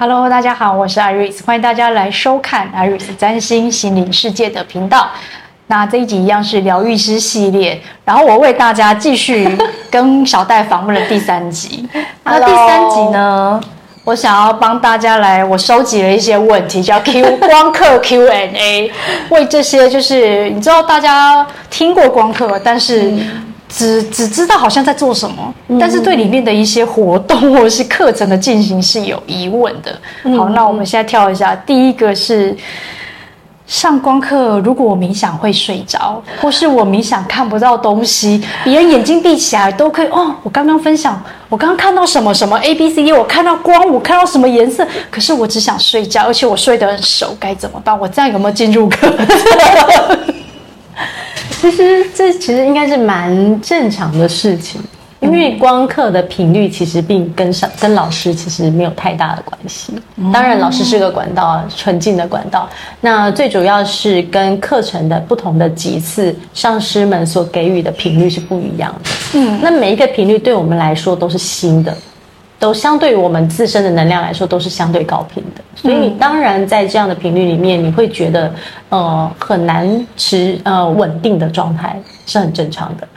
Hello，大家好，我是 Iris，欢迎大家来收看 Iris 占星心灵世界的频道。那这一集一样是疗愈师系列，然后我为大家继续跟小戴访问了第三集。那第三集呢，我想要帮大家来，我收集了一些问题，叫 Q 光刻 Q&A，为这些就是你知道大家听过光刻，但是。嗯只只知道好像在做什么，嗯、但是对里面的一些活动或者是课程的进行是有疑问的。嗯、好，那我们现在跳一下，第一个是上光课，如果我冥想会睡着，或是我冥想看不到东西，别人眼睛闭起来都可以。哦，我刚刚分享，我刚刚看到什么什么 A B C D，我看到光，我看到什么颜色，可是我只想睡觉，而且我睡得很熟，该怎么办？我这样有没有进入课？其实这其实应该是蛮正常的事情，因为光课的频率其实并跟上跟老师其实没有太大的关系。当然，老师是个管道，纯净的管道。那最主要是跟课程的不同的级次，上师们所给予的频率是不一样的。嗯，那每一个频率对我们来说都是新的。都相对于我们自身的能量来说，都是相对高频的，所以你当然在这样的频率里面，你会觉得呃很难持呃稳定的状态是很正常的。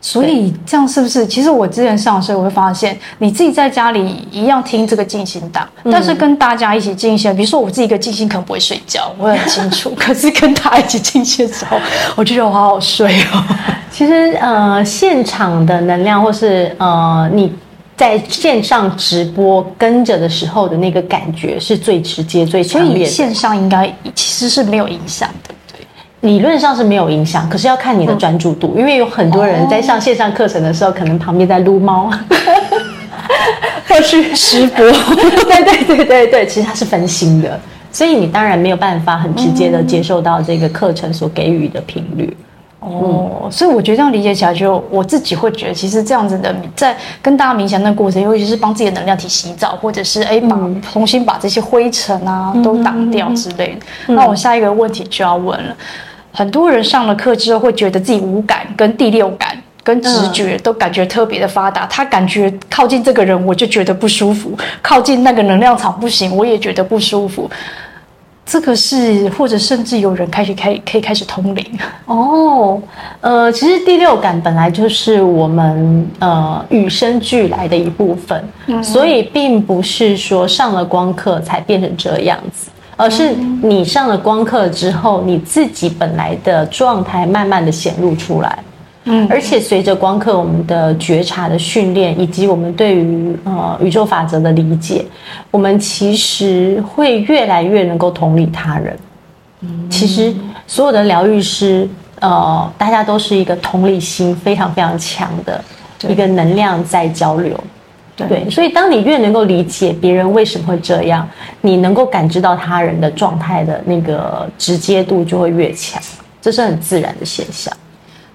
所以这样是不是？其实我之前上的时候，我会发现你自己在家里一样听这个静心档，但是跟大家一起静心，比如说我自己一个静心可能不会睡觉，我很清楚。可是跟他一起静心的时候，我就觉得我好好睡哦。其实呃现场的能量或是呃你。在线上直播跟着的时候的那个感觉是最直接、最强烈的。所以线上应该其实是没有影响的，对，理论上是没有影响，可是要看你的专注度，嗯、因为有很多人在上线上课程的时候，哦、可能旁边在撸猫，或是直播。对对对对对，其实它是分心的，所以你当然没有办法很直接的接受到这个课程所给予的频率。哦，所以我觉得这样理解起来，就我自己会觉得，其实这样子的，在跟大家冥想那个过程，尤其是帮自己的能量体洗澡，或者是哎把重新把这些灰尘啊都挡掉之类的。嗯、那我下一个问题就要问了，很多人上了课之后，会觉得自己五感跟第六感跟直觉都感觉特别的发达，他感觉靠近这个人我就觉得不舒服，靠近那个能量场不行，我也觉得不舒服。这个是，或者甚至有人开始开可以开始通灵 哦。呃，其实第六感本来就是我们呃与生俱来的一部分，嗯、所以并不是说上了光课才变成这样子，而是你上了光课之后，你自己本来的状态慢慢的显露出来。嗯，而且随着光刻，我们的觉察的训练，以及我们对于呃宇宙法则的理解，我们其实会越来越能够同理他人。嗯，其实所有的疗愈师，呃，大家都是一个同理心非常非常强的一个能量在交流。对，对，所以当你越能够理解别人为什么会这样，你能够感知到他人的状态的那个直接度就会越强，这是很自然的现象。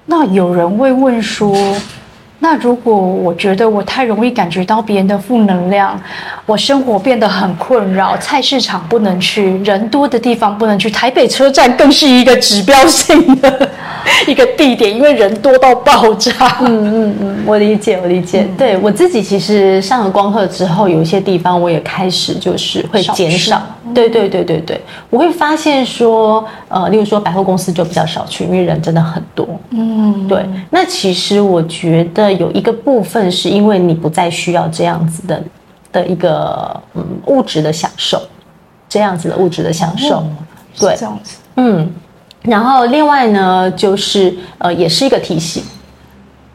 那有人会问说，那如果我觉得我太容易感觉到别人的负能量，我生活变得很困扰，菜市场不能去，人多的地方不能去，台北车站更是一个指标性的 一个地点，因为人多到爆炸。嗯嗯嗯，我理解，我理解。嗯、对我自己，其实上了光课之后，有一些地方我也开始就是会减少。对对对对对，我会发现说，呃，例如说百货公司就比较少去，因为人真的很多。嗯，对。那其实我觉得有一个部分是因为你不再需要这样子的的一个嗯物质的享受，这样子的物质的享受。哦、对，这样子。嗯，然后另外呢，就是呃，也是一个提醒。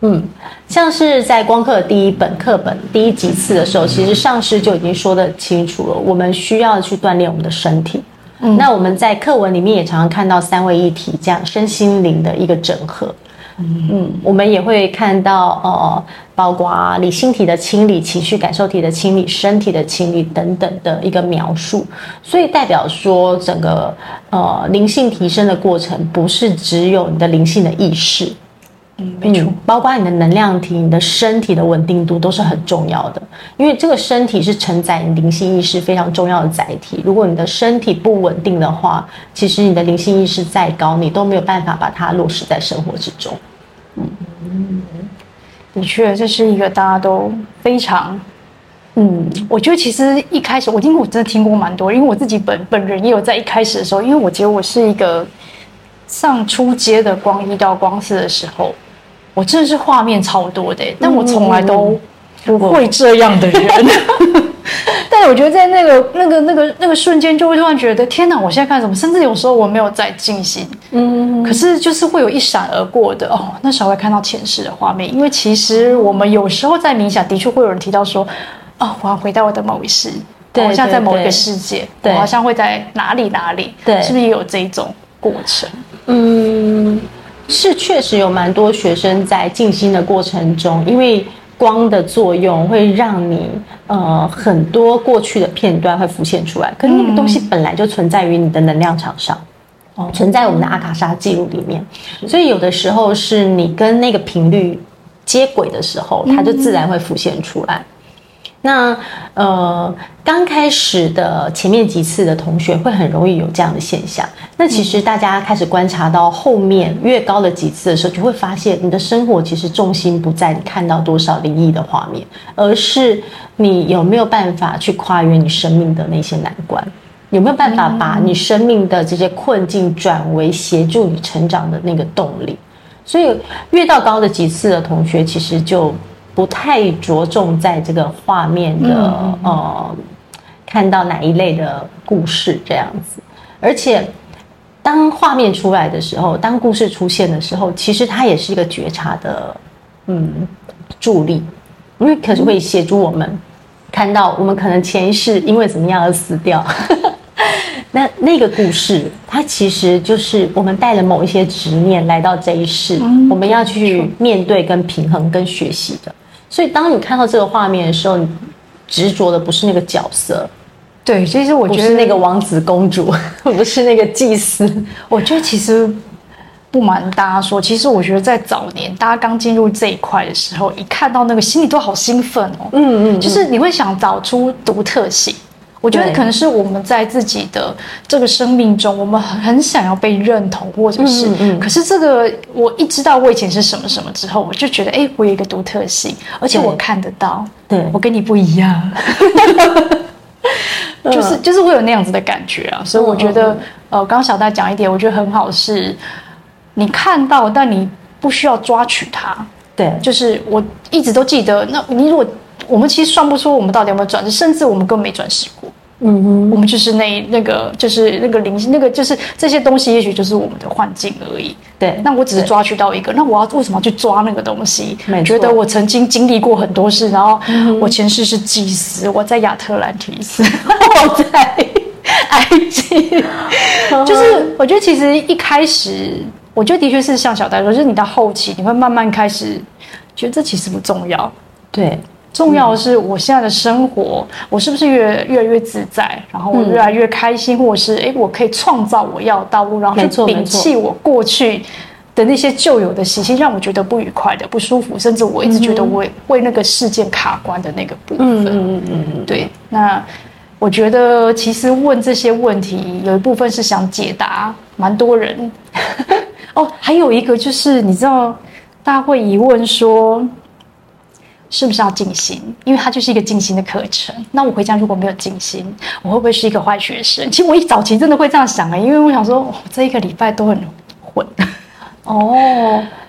嗯，像是在光课第一本课本第一集次的时候，其实上师就已经说得清楚了，我们需要去锻炼我们的身体。嗯，那我们在课文里面也常常看到三位一体这样身心灵的一个整合。嗯，嗯，我们也会看到呃，包括理性体的清理、情绪感受体的清理、身体的清理等等的一个描述。所以代表说，整个呃灵性提升的过程，不是只有你的灵性的意识。嗯，没错，包括你的能量体、你的身体的稳定度都是很重要的，因为这个身体是承载你灵性意识非常重要的载体。如果你的身体不稳定的话，其实你的灵性意识再高，你都没有办法把它落实在生活之中。嗯，的确，这是一个大家都非常嗯，我觉得其实一开始我听过，我真的听过蛮多，因为我自己本本人也有在一开始的时候，因为我觉得我是一个上初阶的光一到光四的时候，我真的是画面超多的，但我从来都不会这样的人。但我觉得在那个、那个、那个、那个瞬间，就会突然觉得，天哪！我现在干什么？甚至有时候我没有在静心，嗯，可是就是会有一闪而过的哦。那时候会看到前世的画面，因为其实我们有时候在冥想，的确会有人提到说，哦，我要回到我的某一世，我，好像在某一个世界，对，我好像会在哪里哪里，对，是不是也有这一种过程？嗯，是确实有蛮多学生在静心的过程中，因为。光的作用会让你呃很多过去的片段会浮现出来，可是那个东西本来就存在于你的能量场上，哦，存在我们的阿卡莎记录里面，所以有的时候是你跟那个频率接轨的时候，它就自然会浮现出来。那呃，刚开始的前面几次的同学会很容易有这样的现象。那其实大家开始观察到后面越高的几次的时候，就会发现你的生活其实重心不在你看到多少灵异的画面，而是你有没有办法去跨越你生命的那些难关，有没有办法把你生命的这些困境转为协助你成长的那个动力。所以越到高的几次的同学，其实就。不太着重在这个画面的、嗯、呃，看到哪一类的故事这样子，而且当画面出来的时候，当故事出现的时候，其实它也是一个觉察的嗯助力，因为可是会协助我们看到我们可能前一世因为怎么样而死掉，那那个故事它其实就是我们带了某一些执念来到这一世，嗯、我们要去面对、跟平衡、跟学习的。所以，当你看到这个画面的时候，你执着的不是那个角色，对，其实我觉得是那个王子公主，不是那个祭司。我觉得其实不瞒大家说，其实我觉得在早年大家刚进入这一块的时候，一看到那个心里都好兴奋哦，嗯嗯，就是你会想找出独特性。我觉得可能是我们在自己的这个生命中，我们很想要被认同，或者是，嗯嗯、可是这个我一知道我以前是什么什么之后，我就觉得，哎，我有一个独特性，而且我看得到，对，我跟你不一样，就是就是会有那样子的感觉啊。所以我觉得，呃，刚刚小戴讲一点，我觉得很好是，是你看到，但你不需要抓取它，对，就是我一直都记得，那你如果。我们其实算不出我们到底有没有转世，甚至我们根本没转世过。嗯哼，我们就是那那个，就是那个灵性，那个就是这些东西，也许就是我们的幻境而已。对，那我只是抓取到一个，那我要为什么要去抓那个东西？觉得我曾经经历过很多事，然后我前世是祭司，我在亚特兰提斯，我在埃及。就是我觉得其实一开始，我觉得的确是像小戴说，就是你到后期，你会慢慢开始觉得这其实不重要。对。重要的是，我现在的生活，我是不是越越来越自在？然后我越来越开心，或者是哎，我可以创造我要的道路，然后去摒弃我过去的那些旧有的习性，让我觉得不愉快的、不舒服，甚至我一直觉得我为那个事件卡关的那个部分。嗯嗯嗯嗯，对。那我觉得其实问这些问题，有一部分是想解答蛮多人。哦，还有一个就是，你知道，大家会疑问说。是不是要静心？因为它就是一个静心的课程。那我回家如果没有静心，我会不会是一个坏学生？其实我一早期真的会这样想啊，因为我想说，我这一个礼拜都很混。哦，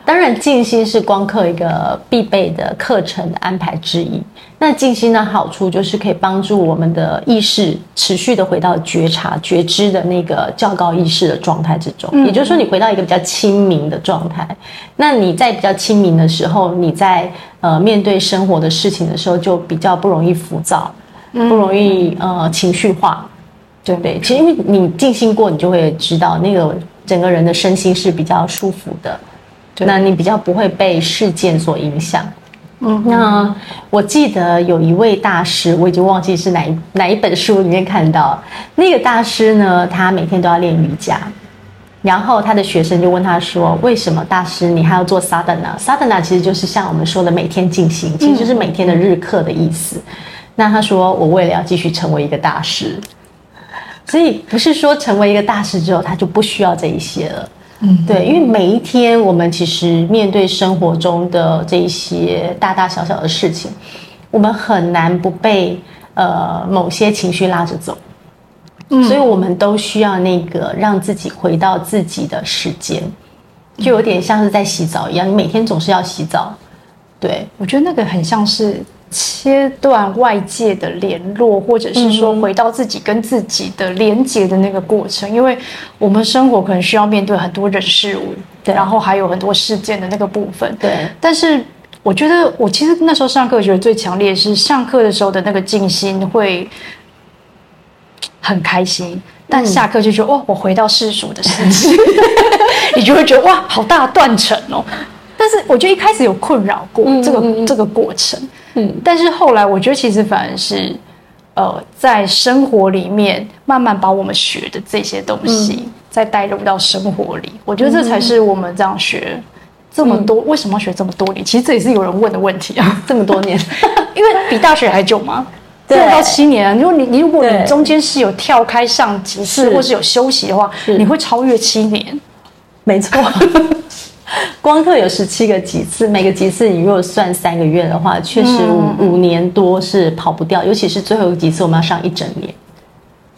当然，静心是光课一个必备的课程的安排之一。那静心的好处就是可以帮助我们的意识持续的回到觉察、觉知的那个较高意识的状态之中。嗯、也就是说，你回到一个比较清明的状态。那你在比较清明的时候，你在呃面对生活的事情的时候，就比较不容易浮躁，不容易呃情绪化，对不对？其实因为你静心过，你就会知道那个。整个人的身心是比较舒服的，那你比较不会被事件所影响。嗯，那我记得有一位大师，我已经忘记是哪一哪一本书里面看到，那个大师呢，他每天都要练瑜伽，然后他的学生就问他说：“为什么大师你还要做 sadhana？sadhana 其实就是像我们说的每天进行，其实就是每天的日课的意思。嗯”那他说：“我为了要继续成为一个大师。”所以不是说成为一个大师之后，他就不需要这一些了。嗯，对，因为每一天我们其实面对生活中的这一些大大小小的事情，我们很难不被呃某些情绪拉着走。嗯，所以我们都需要那个让自己回到自己的时间，就有点像是在洗澡一样，你每天总是要洗澡。对，我觉得那个很像是切断外界的联络，或者是说回到自己跟自己的连接的那个过程。因为我们生活可能需要面对很多人事物，对，然后还有很多事件的那个部分。对，但是我觉得我其实那时候上课觉得最强烈的是上课的时候的那个静心会。很开心，但下课就觉得哇，我回到世俗的世界，你就会觉得哇，好大断层哦。但是我觉得一开始有困扰过这个、嗯、这个过程，嗯，但是后来我觉得其实反而是呃，在生活里面慢慢把我们学的这些东西、嗯、再带入到生活里，我觉得这才是我们这样学这么多，嗯、为什么要学这么多年？其实这也是有人问的问题啊，这么多年，因为比大学还久吗？六到七年啊！如果你你如果你中间是有跳开上几次，或是有休息的话，你会超越七年。没错，光课有十七个级次，每个级次你如果算三个月的话，确实五、嗯、五年多是跑不掉。尤其是最后一个级次，我们要上一整年，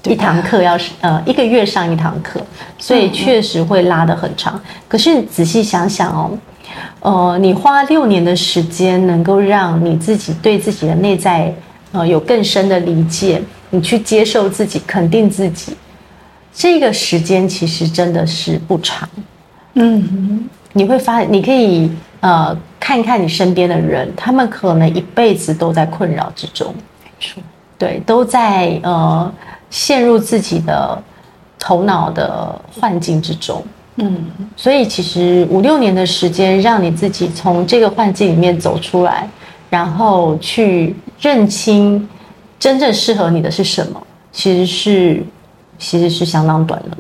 一堂课要是呃一个月上一堂课，所以确实会拉得很长。可是仔细想想哦，呃，你花六年的时间，能够让你自己对自己的内在。呃，有更深的理解，你去接受自己，肯定自己，这个时间其实真的是不长。嗯，你会发，你可以呃看看你身边的人，他们可能一辈子都在困扰之中，没错，对，都在呃陷入自己的头脑的幻境之中。嗯，所以其实五六年的时间，让你自己从这个幻境里面走出来。然后去认清真正适合你的是什么，其实是其实是相当短的了。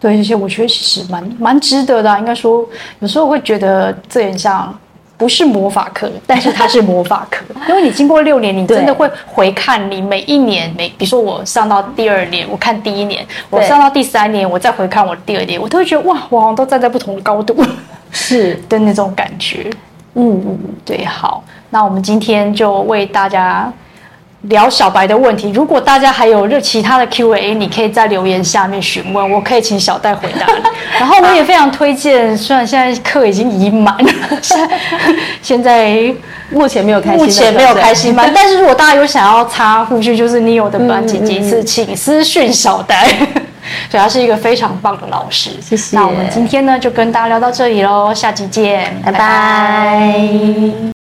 对，这些我觉得其实蛮蛮值得的啊。应该说，有时候会觉得这很像不是魔法课，但是它是魔法课，因为你经过六年，你真的会回看你每一年每，比如说我上到第二年，我看第一年；我上到第三年，我再回看我第二年，我都会觉得哇，我好像都站在不同的高度，是 的那种感觉。嗯嗯，对，好。那我们今天就为大家聊小白的问题。如果大家还有热其他的 Q&A，你可以在留言下面询问，我可以请小戴回答你。然后我也非常推荐，虽然现在课已经已满了，现在目前没有开，目前没有开新班。但是如果大家有想要插护去，就是 Neo 的班，级几次，请私讯小戴。所以他是一个非常棒的老师。谢谢。那我们今天呢，就跟大家聊到这里喽，下期见，拜拜。拜拜。